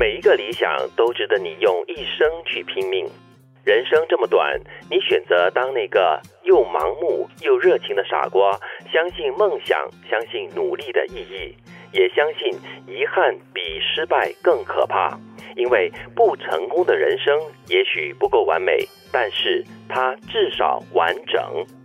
每一个理想都值得你用一生去拼命。人生这么短，你选择当那个又盲目又热情的傻瓜，相信梦想，相信努力的意义，也相信遗憾比失败更可怕。因为不成功的人生也许不够完美，但是它至少完整。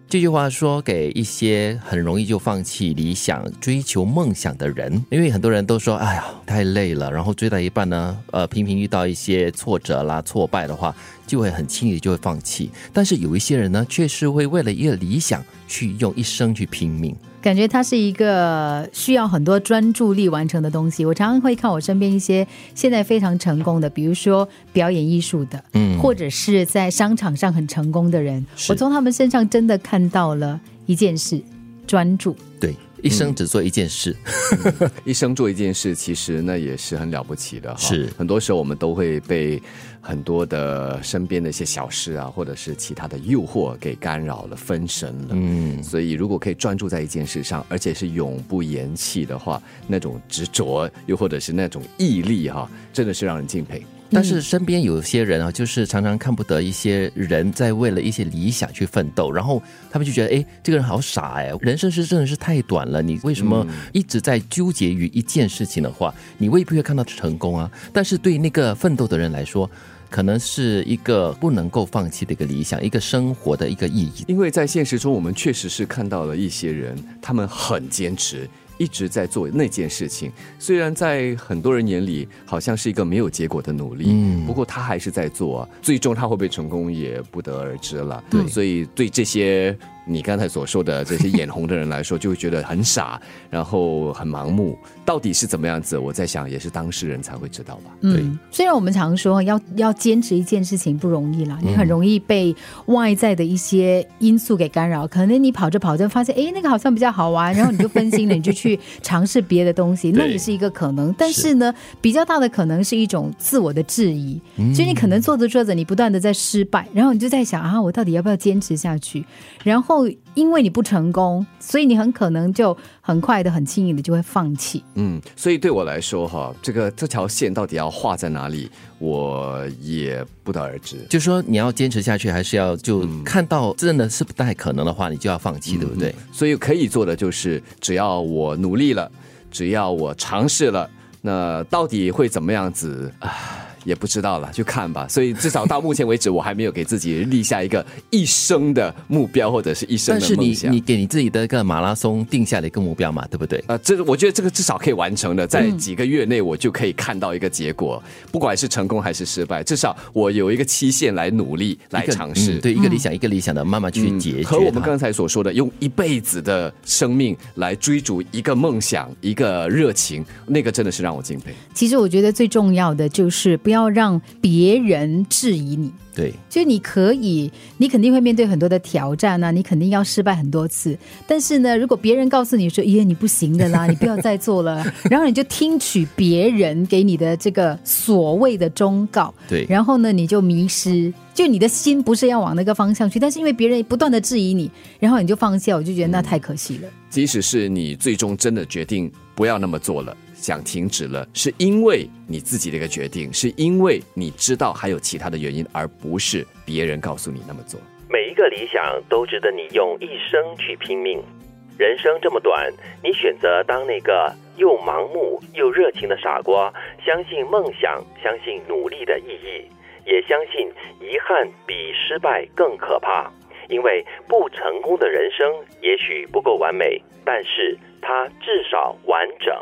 这句话说给一些很容易就放弃理想、追求梦想的人，因为很多人都说：“哎呀，太累了。”然后追到一半呢，呃，频频遇到一些挫折啦、挫败的话，就会很轻易就会放弃。但是有一些人呢，却是会为了一个理想去用一生去拼命。感觉它是一个需要很多专注力完成的东西。我常常会看我身边一些现在非常成功的，比如说表演艺术的，嗯，或者是在商场上很成功的人，我从他们身上真的看到了一件事：专注。对。一生只做一件事，一生做一件事，其实那也是很了不起的。是很多时候我们都会被很多的身边的一些小事啊，或者是其他的诱惑给干扰了、分神了。嗯，所以如果可以专注在一件事上，而且是永不言弃的话，那种执着又或者是那种毅力哈，真的是让人敬佩。但是身边有些人啊，就是常常看不得一些人在为了一些理想去奋斗，然后他们就觉得，哎，这个人好傻哎，人生是真的是太短了，你为什么一直在纠结于一件事情的话，你未必会看到成功啊。但是对那个奋斗的人来说，可能是一个不能够放弃的一个理想，一个生活的一个意义。因为在现实中，我们确实是看到了一些人，他们很坚持。一直在做那件事情，虽然在很多人眼里好像是一个没有结果的努力，嗯，不过他还是在做，最终他会不会成功也不得而知了。对，所以对这些。你刚才所说的这些眼红的人来说，就会觉得很傻，然后很盲目。到底是怎么样子？我在想，也是当事人才会知道吧。嗯，虽然我们常说要要坚持一件事情不容易啦，你很容易被外在的一些因素给干扰。可能你跑着跑着发现，哎，那个好像比较好玩，然后你就分心了，你就去尝试别的东西，那也是一个可能。但是呢，比较大的可能是一种自我的质疑，所以你可能做着做着，你不断的在失败，然后你就在想啊，我到底要不要坚持下去？然后。因为你不成功，所以你很可能就很快的、很轻易的就会放弃。嗯，所以对我来说，哈，这个这条线到底要画在哪里，我也不得而知。就说你要坚持下去，还是要就看到真的是不太可能的话，你就要放弃，对不对？所以可以做的就是，只要我努力了，只要我尝试了，那到底会怎么样子啊？也不知道了，就看吧。所以至少到目前为止，我还没有给自己立下一个一生的目标或者是一生的梦想。但是你你给你自己的一个马拉松定下了一个目标嘛，对不对？啊，这我觉得这个至少可以完成的，在几个月内我就可以看到一个结果，不管是成功还是失败，至少我有一个期限来努力来尝试。对，一个理想一个理想的慢慢去解决。和我们刚才所说的，用一辈子的生命来追逐一个梦想、一个热情，那个真的是让我敬佩。其实我觉得最重要的就是不要。要让别人质疑你，对，就你可以，你肯定会面对很多的挑战啊，你肯定要失败很多次。但是呢，如果别人告诉你说：“耶，你不行的啦，你不要再做了。”然后你就听取别人给你的这个所谓的忠告，对，然后呢，你就迷失，就你的心不是要往那个方向去，但是因为别人不断的质疑你，然后你就放下，我就觉得那太可惜了。即使是你最终真的决定不要那么做了。想停止了，是因为你自己的一个决定，是因为你知道还有其他的原因，而不是别人告诉你那么做。每一个理想都值得你用一生去拼命。人生这么短，你选择当那个又盲目又热情的傻瓜，相信梦想，相信努力的意义，也相信遗憾比失败更可怕。因为不成功的人生也许不够完美，但是它至少完整。